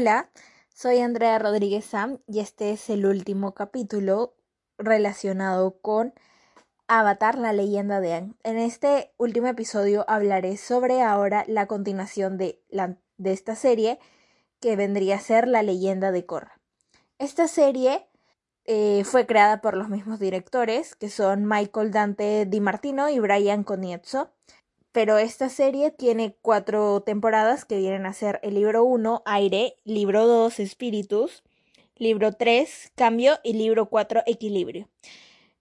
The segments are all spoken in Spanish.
Hola, soy Andrea Rodríguez Sam y este es el último capítulo relacionado con Avatar, la leyenda de Aang. En este último episodio hablaré sobre ahora la continuación de, esta serie que vendría a ser la leyenda de Korra. Esta serie eh, fue creada por los mismos directores que son Michael Dante Di Martino y Brian Coniezzo pero esta serie tiene cuatro temporadas que vienen a ser el libro 1, Aire, libro 2, Espíritus, libro 3, Cambio y libro 4, Equilibrio.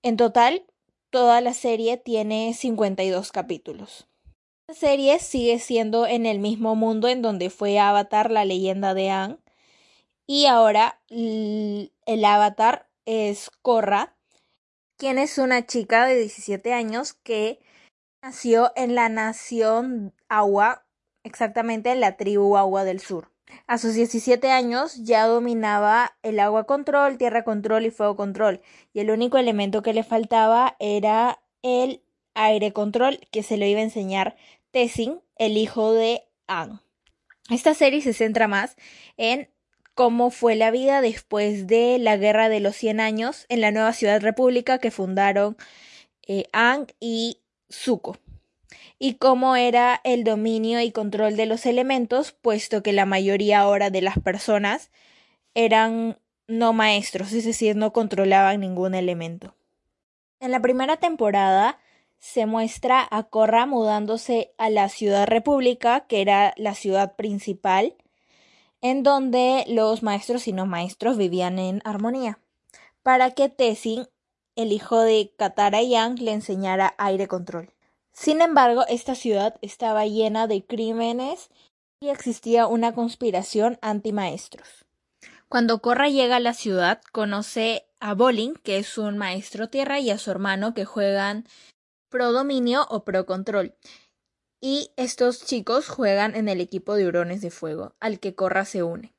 En total, toda la serie tiene 52 capítulos. La serie sigue siendo en el mismo mundo en donde fue Avatar, la leyenda de Aang, y ahora el avatar es Korra, quien es una chica de 17 años que Nació en la nación Agua, exactamente en la tribu Agua del Sur. A sus 17 años ya dominaba el agua control, tierra control y fuego control, y el único elemento que le faltaba era el aire control que se lo iba a enseñar Tessin, el hijo de An. Esta serie se centra más en cómo fue la vida después de la Guerra de los 100 años en la nueva ciudad república que fundaron eh, Ang y Zuko y cómo era el dominio y control de los elementos, puesto que la mayoría ahora de las personas eran no maestros, es decir, no controlaban ningún elemento. En la primera temporada se muestra a Korra mudándose a la ciudad república, que era la ciudad principal, en donde los maestros y no maestros vivían en armonía, para que Tessin el hijo de Katara Yang le enseñara aire control. Sin embargo, esta ciudad estaba llena de crímenes y existía una conspiración anti-maestros. Cuando Korra llega a la ciudad, conoce a Bolin, que es un maestro tierra, y a su hermano que juegan pro dominio o pro control. Y estos chicos juegan en el equipo de hurones de fuego, al que Korra se une.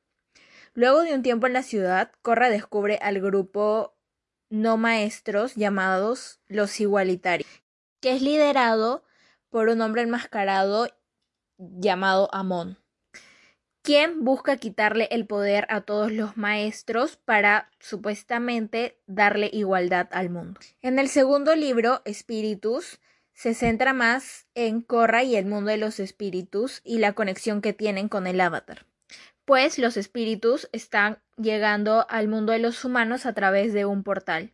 Luego de un tiempo en la ciudad, Korra descubre al grupo no maestros llamados los igualitarios, que es liderado por un hombre enmascarado llamado Amon, quien busca quitarle el poder a todos los maestros para supuestamente darle igualdad al mundo. En el segundo libro, Espíritus, se centra más en Korra y el mundo de los espíritus y la conexión que tienen con el avatar pues los espíritus están llegando al mundo de los humanos a través de un portal.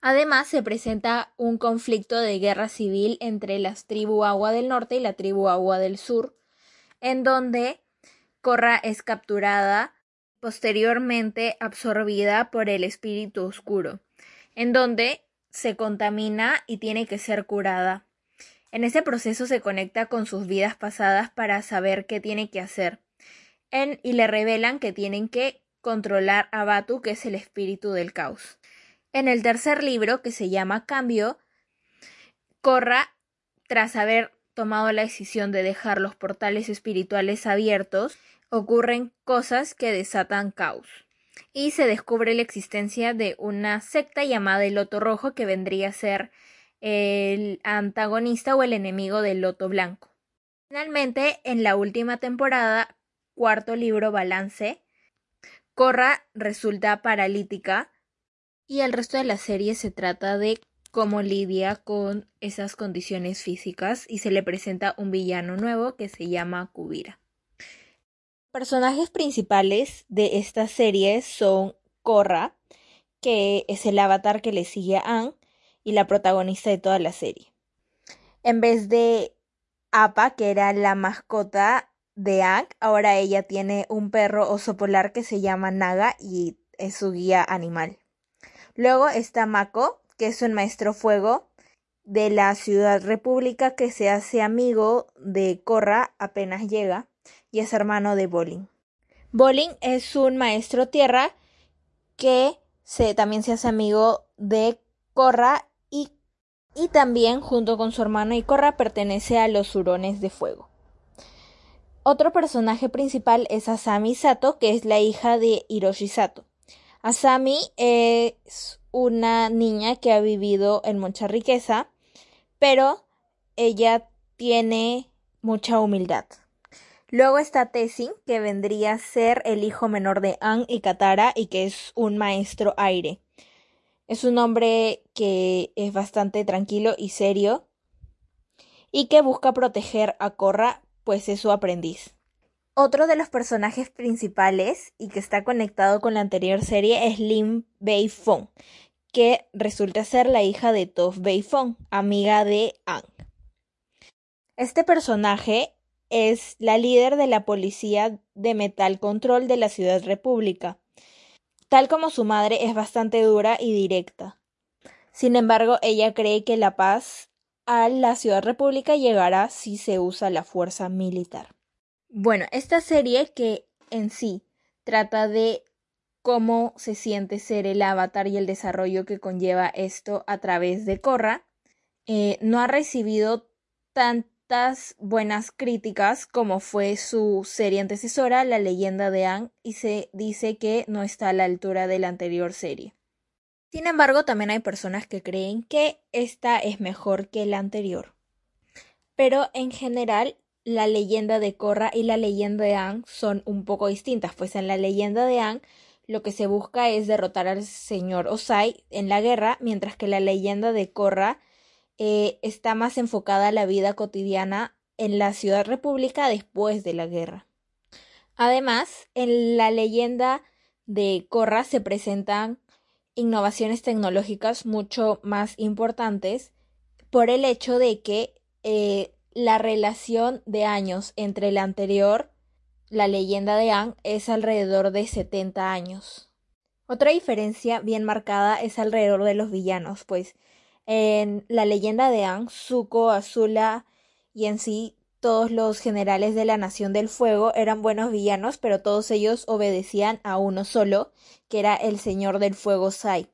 Además, se presenta un conflicto de guerra civil entre las tribu Agua del Norte y la tribu Agua del Sur, en donde Korra es capturada, posteriormente absorbida por el espíritu oscuro, en donde se contamina y tiene que ser curada. En ese proceso se conecta con sus vidas pasadas para saber qué tiene que hacer y le revelan que tienen que controlar a Batu, que es el espíritu del caos. En el tercer libro, que se llama Cambio, Corra, tras haber tomado la decisión de dejar los portales espirituales abiertos, ocurren cosas que desatan caos. Y se descubre la existencia de una secta llamada el Loto Rojo que vendría a ser el antagonista o el enemigo del Loto Blanco. Finalmente, en la última temporada, cuarto libro Balance, Corra resulta paralítica y el resto de la serie se trata de cómo lidia con esas condiciones físicas y se le presenta un villano nuevo que se llama Kubira. Personajes principales de esta serie son Korra, que es el avatar que le sigue a Anne y la protagonista de toda la serie. En vez de Appa, que era la mascota de ahora ella tiene un perro oso polar que se llama Naga y es su guía animal. Luego está Mako, que es un maestro fuego de la ciudad república que se hace amigo de Korra apenas llega y es hermano de Bolin. Bolin es un maestro tierra que se, también se hace amigo de Korra y, y también junto con su hermano y Korra pertenece a los hurones de fuego. Otro personaje principal es Asami Sato, que es la hija de Hiroshi Sato. Asami es una niña que ha vivido en mucha riqueza, pero ella tiene mucha humildad. Luego está Tessin, que vendría a ser el hijo menor de An y Katara y que es un maestro aire. Es un hombre que es bastante tranquilo y serio y que busca proteger a Korra, pues es su aprendiz. Otro de los personajes principales y que está conectado con la anterior serie es Lim Bei Fong, que resulta ser la hija de Toph Bei Fong, amiga de Ang. Este personaje es la líder de la policía de Metal Control de la Ciudad República. Tal como su madre es bastante dura y directa. Sin embargo, ella cree que la paz a la Ciudad República llegará si se usa la fuerza militar. Bueno, esta serie que en sí trata de cómo se siente ser el avatar y el desarrollo que conlleva esto a través de Korra, eh, no ha recibido tantas buenas críticas como fue su serie antecesora, La leyenda de Anne, y se dice que no está a la altura de la anterior serie. Sin embargo, también hay personas que creen que esta es mejor que la anterior. Pero en general la leyenda de Korra y la leyenda de Aang son un poco distintas, pues en la leyenda de Aang lo que se busca es derrotar al señor Osai en la guerra, mientras que la leyenda de Korra eh, está más enfocada a la vida cotidiana en la ciudad república después de la guerra. Además, en la leyenda de Korra se presentan innovaciones tecnológicas mucho más importantes por el hecho de que eh, la relación de años entre la anterior, la leyenda de Anne, es alrededor de 70 años. Otra diferencia bien marcada es alrededor de los villanos, pues en la leyenda de Anne, Zuko, Azula y en sí todos los generales de la Nación del Fuego eran buenos villanos, pero todos ellos obedecían a uno solo, que era el Señor del Fuego Sai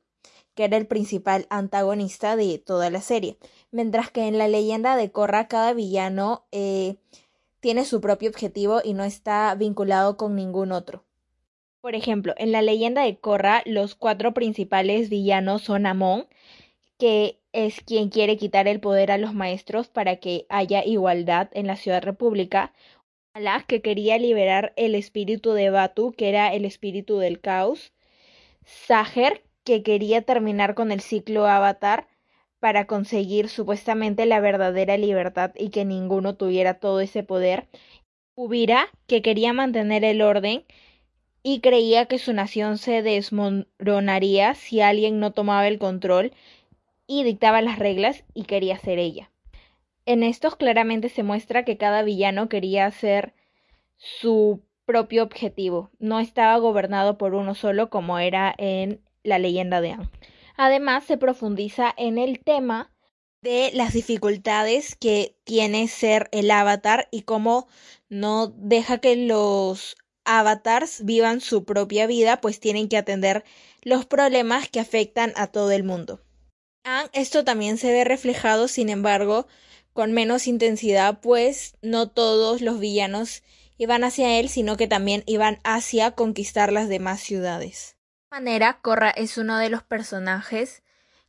que era el principal antagonista de toda la serie. Mientras que en la leyenda de Korra cada villano eh, tiene su propio objetivo y no está vinculado con ningún otro. Por ejemplo, en la leyenda de Korra los cuatro principales villanos son Amon, que es quien quiere quitar el poder a los maestros para que haya igualdad en la Ciudad República, Alak, que quería liberar el espíritu de Batu, que era el espíritu del caos, Saher, que quería terminar con el ciclo Avatar para conseguir supuestamente la verdadera libertad y que ninguno tuviera todo ese poder. Ubira, que quería mantener el orden y creía que su nación se desmoronaría si alguien no tomaba el control y dictaba las reglas y quería ser ella. En estos claramente se muestra que cada villano quería hacer su propio objetivo, no estaba gobernado por uno solo como era en la leyenda de Anne. Además, se profundiza en el tema de las dificultades que tiene ser el avatar y cómo no deja que los avatars vivan su propia vida, pues tienen que atender los problemas que afectan a todo el mundo. Esto también se ve reflejado, sin embargo, con menos intensidad, pues no todos los villanos iban hacia él, sino que también iban hacia conquistar las demás ciudades manera, Korra es uno de los personajes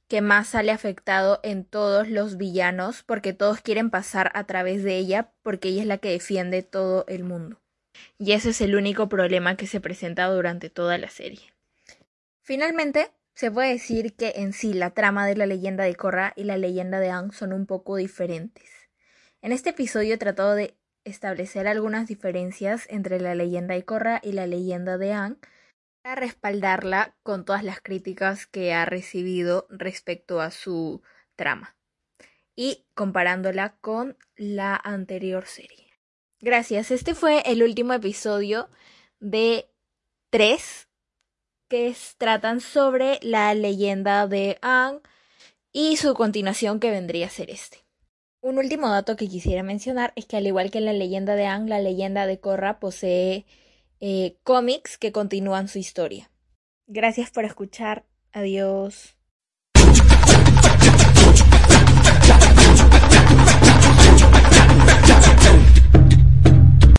que más sale afectado en todos los villanos porque todos quieren pasar a través de ella porque ella es la que defiende todo el mundo. Y ese es el único problema que se presenta durante toda la serie. Finalmente, se puede decir que en sí la trama de la leyenda de Korra y la leyenda de Aang son un poco diferentes. En este episodio he tratado de establecer algunas diferencias entre la leyenda de Korra y la leyenda de Aang, para respaldarla con todas las críticas que ha recibido respecto a su trama y comparándola con la anterior serie. Gracias, este fue el último episodio de tres que tratan sobre la leyenda de Ang y su continuación que vendría a ser este. Un último dato que quisiera mencionar es que al igual que la leyenda de Ang, la leyenda de Korra posee eh, cómics que continúan su historia. Gracias por escuchar. Adiós.